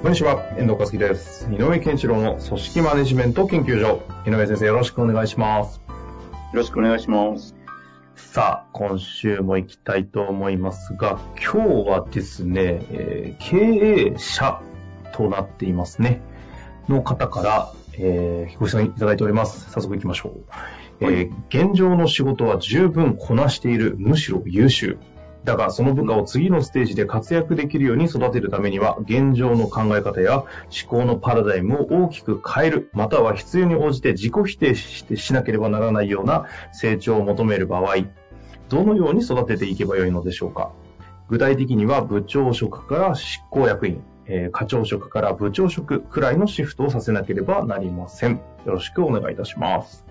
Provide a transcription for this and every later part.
こんにちは、遠藤和樹です。井上健一郎の組織マネジメント研究所。井上先生、よろしくお願いします。よろしくお願いします。さあ、今週も行きたいと思いますが、今日はですね、えー経営者となっていますね、の方から、えーご質問いただいております。早速行きましょう。えー現状の仕事は十分こなしている、むしろ優秀。だが、その部下を次のステージで活躍できるように育てるためには、現状の考え方や思考のパラダイムを大きく変える、または必要に応じて自己否定してしなければならないような成長を求める場合、どのように育てていけばよいのでしょうか？具体的には部長職から執行役員、えー課長職から部長職くらいのシフトをさせなければなりません。よろしくお願いいたします。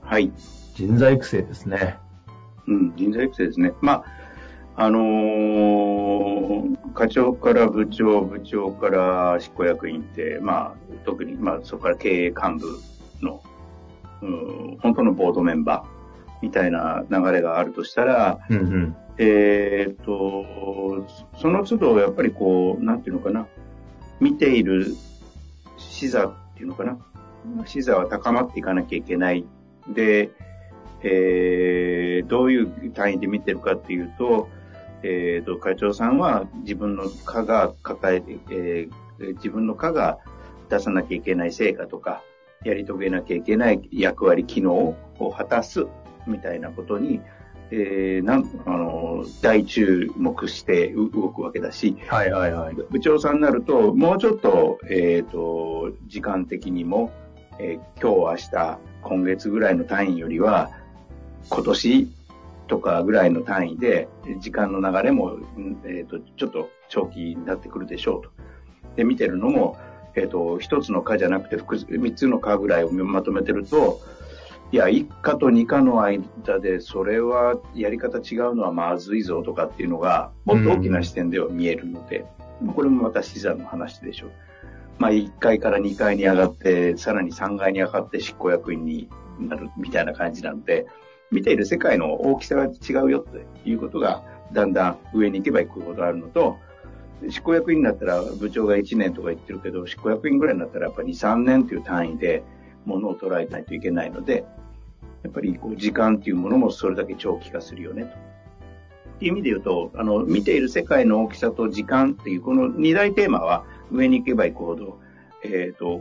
はい。人材育成ですね。うん、人材育成ですね。まあ、あのー課長から部長、部長から執行役員って、まあ、特に、まあ、そこから経営幹部の、うん、本当のボードメンバーみたいな流れがあるとしたら、うんうん。えーっと、その都度、やっぱりこう、なんていうのかな、見ている視座っていうのかな、視座は高まっていかなきゃいけない。で、えー、どういう単位で見てるかっていうと、えーっと、会長さんは自分の課が抱えて、えー自分の課が出さなきゃいけない成果とか、やり遂げなきゃいけない役割、機能を果たすみたいなことに、えーなんあの大注目してう動くわけだし、はいはいはい。部長さんになると、もうちょっと、えっ、と、時間的にも、えー今日、明日、今月ぐらいの単位よりは、今年とかぐらいの単位で、時間の流れも、えっ、と、ちょっと長期になってくるでしょうと。で、見てるのも、えっ、と、一つの課じゃなくて、三つの課ぐらいをまとめてると、いや、一課と二課の間で、それはやり方違うのはまずいぞとかっていうのが、もっと大きな視点では見えるので、これもまた資産の話でしょう。まあ、1階から2階に上がって、さらに3階に上がって執行役員になるみたいな感じなので、見ている世界の大きさが違うよということが、だんだん上に行けば行くほどあるのと、執行役員になったら部長が1年とか言ってるけど、執行役員ぐらいになったらやっぱり2、3年という単位で物を捉えないといけないので、やっぱりこう時間っていうものもそれだけ長期化するよねと。っていう意味で言うと、あの、見ている世界の大きさと時間っていうこの二大テーマは上に行けば行くほど、えっ、と、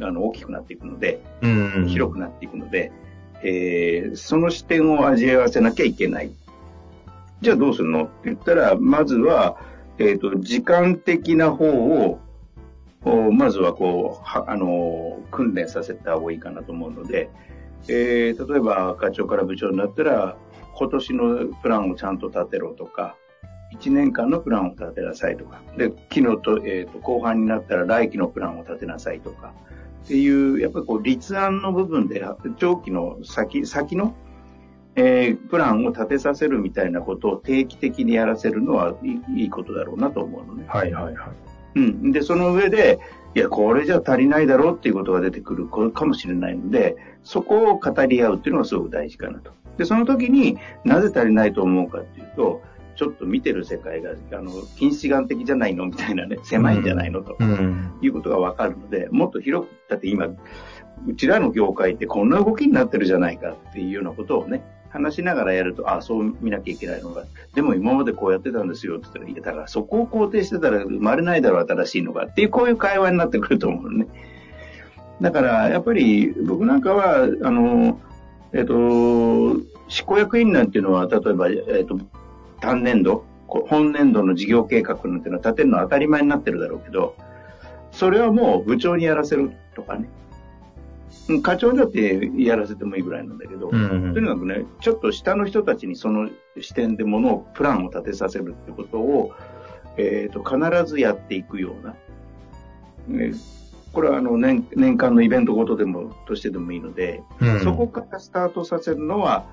あの、大きくなっていくので、うんうん。広くなっていくので、えーその視点を味わわせなきゃいけない。じゃあどうするの？って言ったら、まずは、えっ、と、時間的な方を、まずはこう、あのー訓練させた方がいいかなと思うので、えー例えば課長から部長になったら、今年のプランをちゃんと立てろとか、1年間のプランを立てなさいとか、で、昨日と、えーと、後半になったら来期のプランを立てなさいとか、っていう、やっぱりこう、立案の部分で、長期の先、先の、えープランを立てさせるみたいなことを定期的にやらせるのはいいことだろうなと思うのね。はいはいはい。うん。で、その上で、いや、これじゃ足りないだろうっていうことが出てくるかもしれないので、そこを語り合うっていうのがすごく大事かなと。で、その時になぜ足りないと思うかっていうと、ちょっと見てる世界が、あの、近視眼的じゃないのみたいなね、狭いんじゃないのと。うん。いうことがわかるので、もっと広く、だって今、うちらの業界ってこんな動きになってるじゃないかっていうようなことをね、話しながらやると、あそう見なきゃいけないのが、でも今までこうやってたんですよって言ったら、いや、だからそこを肯定してたら生まれないだろう、新しいのがっていう、こういう会話になってくると思うのね。だから、やっぱり僕なんかは、あの、えっ、と、執行役員なんていうのは、例えば、えっ、と、単年度、本年度の事業計画なんていうのは立てるのは当たり前になってるだろうけど、それはもう部長にやらせるとかね。うん課長だってやらせてもいいぐらいなんだけど、うん。とにかくね、ちょっと下の人たちにその視点でものを、プランを立てさせるってことを、えーと、必ずやっていくような、ね、これはあの年年間のイベントごとでもとしてでもいいので、うん、そこからスタートさせるのは、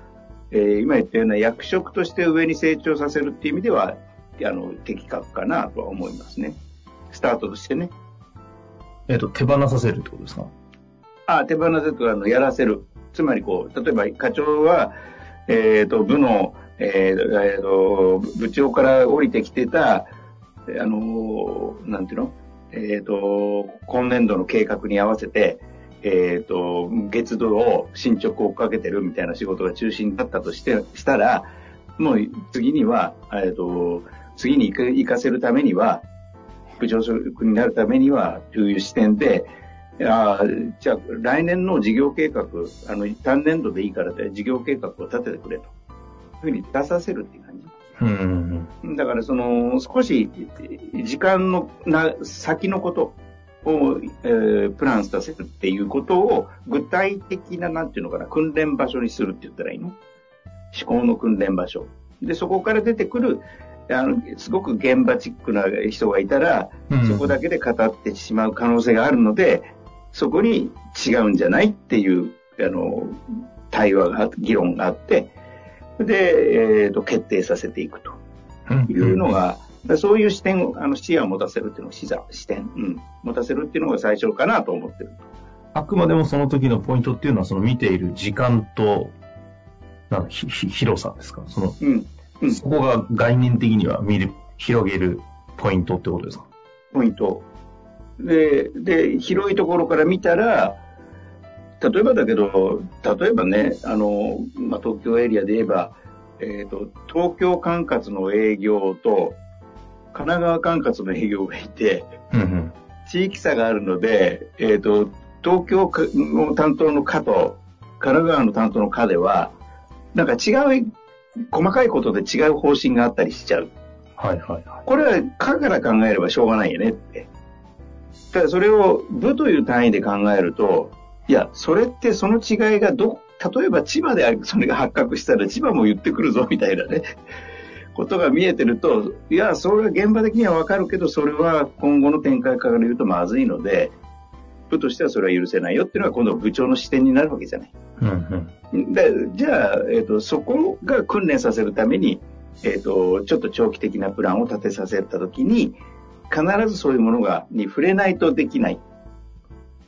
えー、今言ったような役職として上に成長させるっていう意味ではあの的確かなとは思いますね。スタートとしてね。えっ、ー、と、手放させるってことですか？あ手放せるとあのやらせる。つまりこう、例えば課長は、えっ、ー、と、部の、えーえーと、部長から降りてきてた、あの、なんていうの？えっ、ー、と、今年度の計画に合わせて、えっ、ー、と、月度を進捗を追っかけてるみたいな仕事が中心だったとして、したら、もう次には、えっ、と、次に行かせるためには、部長職になるためには、という視点で、あじゃあ来年の事業計画、あの単年度でいいから事業計画を立ててくれと。いうふうに出させるっていう感じ。うんだからその少し時間のな先のことを、えー、プランさせるっていうことを具体的ななんていうのかな訓練場所にするって言ったらいいの？思考の訓練場所。で、そこから出てくるあの、すごく現場チックな人がいたら、うん、そこだけで語ってしまう可能性があるので、そこに違うんじゃないっていう、あの、対話が、議論があって、で、えっ、ー、と、決定させていくというのが、うん、そういう視点を、あの、視野を持たせるっていうのを視座、視点、うん、持たせるっていうのが最初かなと思ってる。あくまでもその時のポイントっていうのは、その見ている時間と、なんひひ広さですか？その、うん、うん、そこが概念的には見る、広げるポイントってことですか？ポイント。で、で、広いところから見たら、例えばだけど、例えばね、あの、まあ、東京エリアで言えば、えっ、ー、と、東京管轄の営業と、神奈川管轄の営業がいて、うんうん、地域差があるので、えっ、ー、と、東京の担当の課と、神奈川の担当の課では、なんか違う細かいことで違う方針があったりしちゃう。はいはいはい。これは、かから考えればしょうがないよねって。ただそれを部という単位で考えると、いや、それってその違いがど、例えば千葉でそれが発覚したら千葉も言ってくるぞみたいなね、ことが見えてると、いや、それは現場的にはわかるけど、それは今後の展開から言うとまずいので、部としてはそれは許せないよっていうのは今度部長の視点になるわけじゃない。うんうん、でじゃあ、えーと、そこが訓練させるために、えーと、ちょっと長期的なプランを立てさせたときに必ずそういうものがに触れないとできない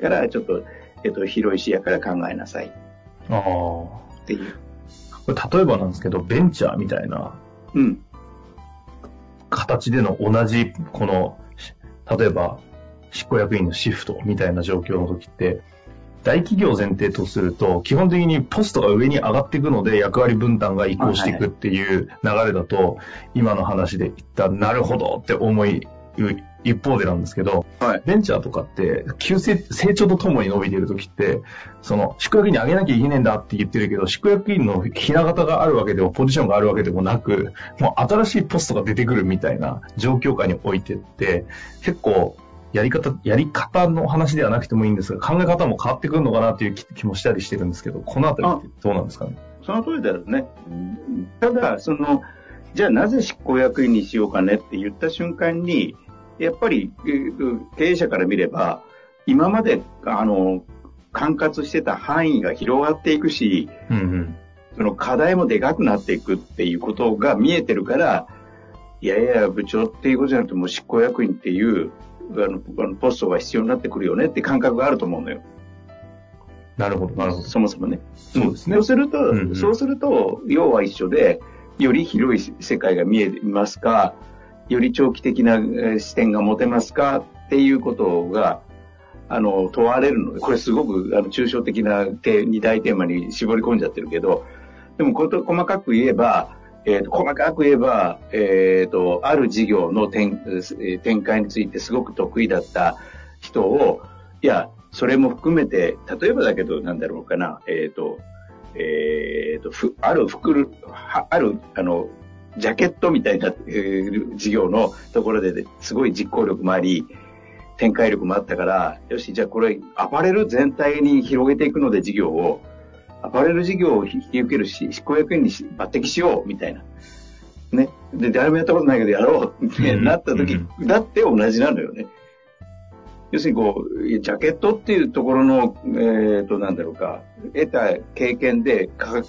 からちょっと,、えーと、広い視野から考えなさいあっていう。これ例えばなんですけどベンチャーみたいな、うん、形での同じこの例えば執行役員のシフトみたいな状況の時って、大企業前提とすると、基本的にポストが上に上がっていくので、役割分担が移行していくっていう流れだと、今の話で言ったなるほどって思い、一方でなんですけど、はい、ベンチャーとかって、急成成長とともに伸びている時って、その、宿役員に上げなきゃいけないんだって言ってるけど、宿役員のひな形があるわけでも、ポジションがあるわけでもなく、もう新しいポストが出てくるみたいな状況下においてって、結構、やり方、やり方の話ではなくてもいいんですが、考え方も変わってくるのかなという気もしたりしてるんですけど、このあたりってどうなんですかね？その通りだよね。ただ、その、じゃあなぜ執行役員にしようかねって言った瞬間に、やっぱり経営者から見れば、今まで、あの、管轄してた範囲が広がっていくし、うんうん、その課題もでかくなっていくっていうことが見えてるから、いやいや、部長っていうことじゃなくて、もう執行役員っていうあのあのポストが必要になってくるよねって感覚があると思うのよ。なるほど、なるほど。そもそもね。そうですね。そうすると、うんうん、そうすると、要は一緒で、より広い世界が見えますか、より長期的な視点が持てますかっていうことが、あの、問われるので、これすごくあの抽象的な二大テーマに絞り込んじゃってるけど、でもこと細かく言えば、えーと、細かく言えば、えーと、ある事業の展展開についてすごく得意だった人を、いや、それも含めて、例えばだけど、なんだろうかな、えっ、ー、と、えっ、ー、と、ふ、ある袋、ある、あの、ジャケットみたいな、えー、事業のところですごい実行力もあり、展開力もあったから、よし、じゃあこれ、アパレル全体に広げていくので事業を、アパレル事業を引き受けるし、執行役員に抜擢しよう、みたいな。ね。で、誰もやったことないけどやろうってなった時、うんだって同じなのよね。要するにこう、ジャケットっていうところの、えっ、と、なんだろうか、得た経験でか、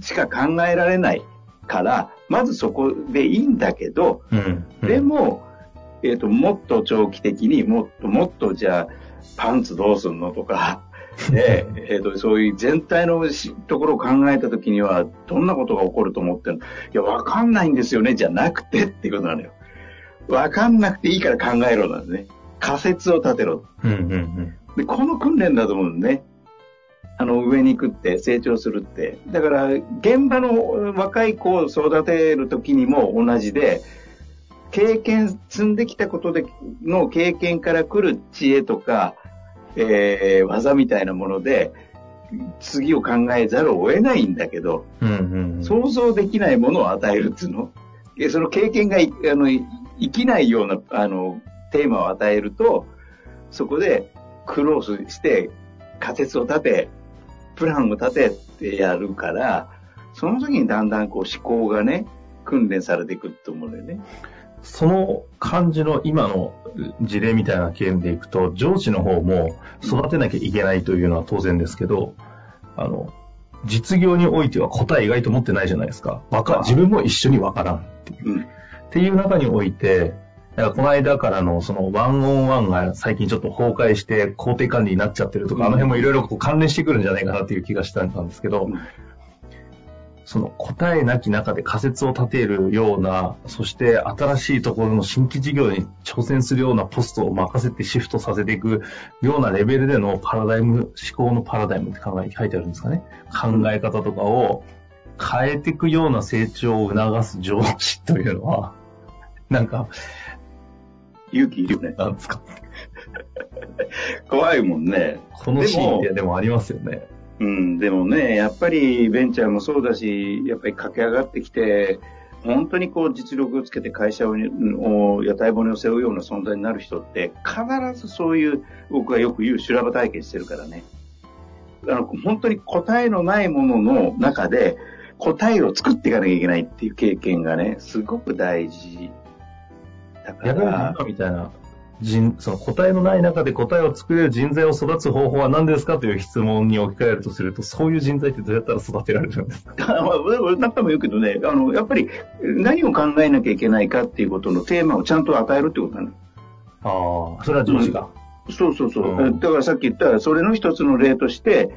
しか考えられないから、まずそこでいいんだけど、うん。うんで、も、えっ、と、もっと長期的にもっともっとじゃあ、パンツどうすんのとか、で、えっ、と、そういう全体のしところを考えたときには、どんなことが起こると思ってるの？いや、わかんないんですよね、じゃなくてっていうことなのよ。わかんなくていいから考えろなんですね。仮説を立てろ。うんうんうん。で、この訓練だと思うんね。あの、上に行くって、成長するって。だから、現場の若い子を育てる時にも同じで、経験、積んできたことでの経験から来る知恵とか、えー、技みたいなもので、次を考えざるを得ないんだけど、うんうんうん。想像できないものを与えるっていうの？でその経験がいあのい生きないようなあのテーマを与えると、そこでクロースして仮説を立て、プランを立ててやるから、その時にだんだんこう思考がね、訓練されていくと思うんだよね。その感じの今の事例みたいな件でいくと、上司の方も育てなきゃいけないというのは当然ですけど、あの、実業においては答え意外と持ってないじゃないですか。わか、自分も一緒にわからんっていう。うん。っていう中において、だからこの間からのそのワンオンワンが最近ちょっと崩壊して工程管理になっちゃってるとか、うんあの辺もいろいろ関連してくるんじゃないかなっていう気がしたんですけど、うんその答えなき中で仮説を立てるような、そして新しいところの新規事業に挑戦するようなポストを任せてシフトさせていくようなレベルでのパラダイム、思考のパラダイムって考え、書いてあるんですかね。考え方とかを変えていくような成長を促す上司というのは、なんか、勇気いるよね。なんですか。怖いもんね。このシーンででもありますよね。うん、でもね、やっぱりベンチャーもそうだし、やっぱり駆け上がってきて、本当にこう実力をつけて会社をを屋台骨を背負うような存在になる人って必ずそういう僕がよく言う修羅場体験してるからね。あの本当に答えのないものの中で答えを作っていかなきゃいけないっていう経験がね、すごく大事だか逆にら。今みたいな人、その答えのない中で答えを作れる人材を育つ方法は何ですかという質問に置き換えるとすると、そういう人材ってどうやったら育てられるんですか？まあ、俺何回も言うけどね、あの、やっぱり何を考えなきゃいけないかっていうことのテーマをちゃんと与えるってことなの。ああ、それは上司が。そうそうそう。うんだからさっき言った、それの一つの例として、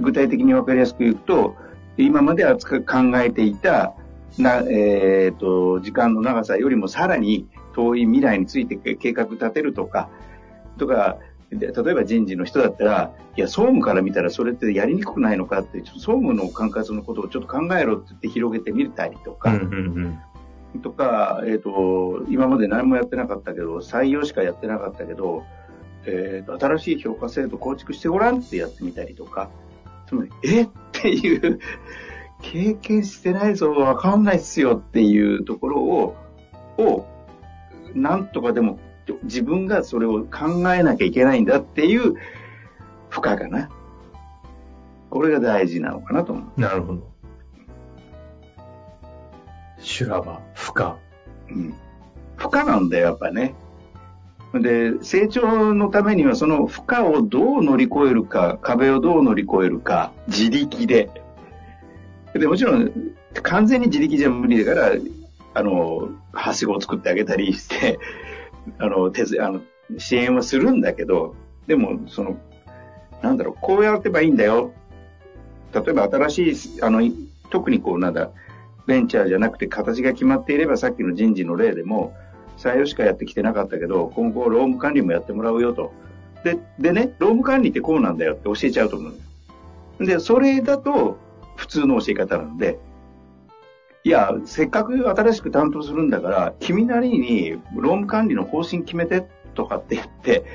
具体的に分かりやすく言うと、今まで扱考えていた、な、えっ、と、時間の長さよりもさらに遠い未来について計画立てるとか、とか、で例えば人事の人だったら、いや、総務から見たらそれってやりにくくないのかって、ちょっと総務の管轄のことをちょっと考えろって言って広げてみたりとか、うんうんうん。とか、えっ、と、今まで何もやってなかったけど、採用しかやってなかったけど、えっ、と、新しい評価制度構築してごらんってやってみたりとか、つまり、え？っていう、経験してないぞ、わかんないっすよっていうところを、を、なんとかでも、自分がそれを考えなきゃいけないんだっていう負荷かな。これが大事なのかなと思う。なるほど。修羅場、負荷。うん。負荷なんだよ、やっぱね。で、成長のためにはその負荷をどう乗り越えるか、壁をどう乗り越えるか、自力で。で、もちろん、完全に自力じゃ無理だから、あの、はしごを作ってあげたりして、あの、手あの、支援はするんだけど、でも、その、なんだろう、こうやってばいいんだよ。例えば新しい、あの、特にこう、なんだ、ベンチャーじゃなくて形が決まっていればさっきの人事の例でも採用しかやってきてなかったけど今後労務管理もやってもらうよと。で、でね、労務管理ってこうなんだよって教えちゃうと思うんです。で、それだと普通の教え方なので、いや、せっかく新しく担当するんだから、君なりに労務管理の方針決めてとかって言って、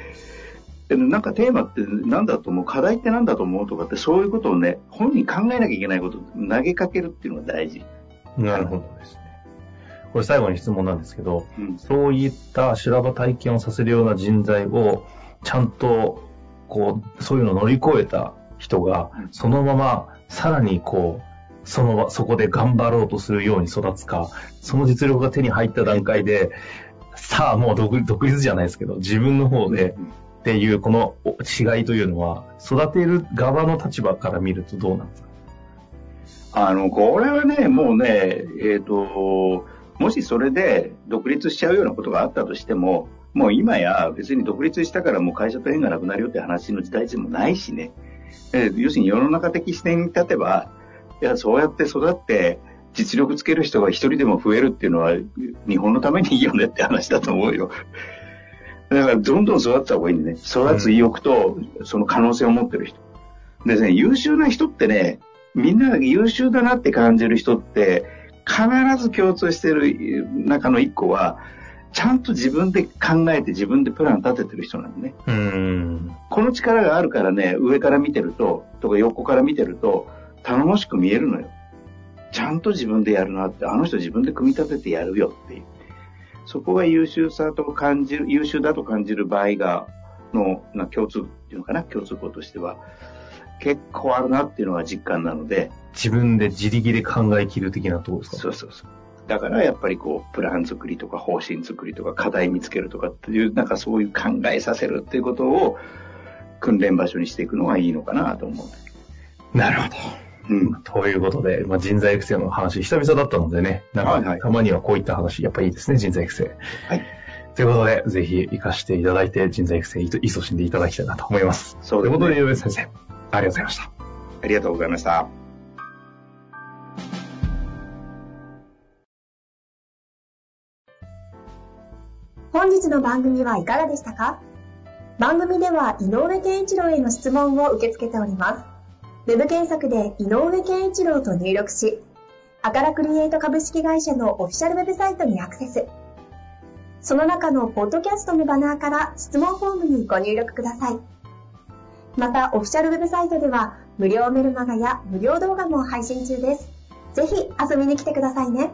でなんかテーマって何だと思う課題って何だと思うとかってそういうことをね、本人考えなきゃいけないことを投げかけるっていうのが大事。なるほどですね。これ最後に質問なんですけど、うんそういった修羅場体験をさせるような人材を、ちゃんと、こう、そういうのを乗り越えた人がうん、そのまま、さらにこう、その、そこで頑張ろうとするように育つか、その実力が手に入った段階で、さあもう独独立じゃないですけど、自分の方でっていうこの違いというのは、育てる側の立場から見るとどうなんですか？あの、これはね、もうね、えっ、ー、と、もしそれで独立しちゃうようなことがあったとしても、もう今や別に独立したからもう会社と縁がなくなるよって話の時代でもないしね。えー、要するに世の中的視点に立てば、いや、そうやって育って実力つける人が一人でも増えるっていうのは日本のためにいいよねって話だと思うよ。だからどんどん育った方がいいんでね。育つ意欲とその可能性を持ってる人。でね、優秀な人ってね、みんなが優秀だなって感じる人って、必ず共通してる中の一個は、ちゃんと自分で考えて自分でプラン立ててる人なのね。うんこの力があるからね、上から見てると、とか横から見てると、頼もしく見えるのよ。ちゃんと自分でやるなって、あの人自分で組み立ててやるよっていう。そこが優秀さと感じる、優秀だと感じる場合が、の、な共通っていうのかな、共通項としては、結構あるなっていうのが実感なので。自分で自力で考えきる的なところですか？そうそうそう。だからやっぱりこう、プラン作りとか方針作りとか課題見つけるとかっていう、なんかそういう考えさせるっていうことを訓練場所にしていくのがいいのかなと思う。なるほど。うん。ということで、まあ、人材育成の話、久々だったのでね、なんか、たまにはこういった話、やっぱいいですね、人材育成。はい。ということで、ぜひ活かしていただいて、人材育成、いそしんでいただきたいなと思います。そうですね。ということで、上先生。ありがとうございました。ありがとうございました。本日の番組はいかがでしたか？番組では井上健一郎への質問を受け付けております。ウェブ検索で井上健一郎と入力し、アカラクリエイト株式会社のオフィシャルウェブサイトにアクセス。その中のポッドキャストのバナーから質問フォームにご入力ください。また、オフィシャルウェブサイトでは、無料メルマガや無料動画も配信中です。ぜひ遊びに来てくださいね。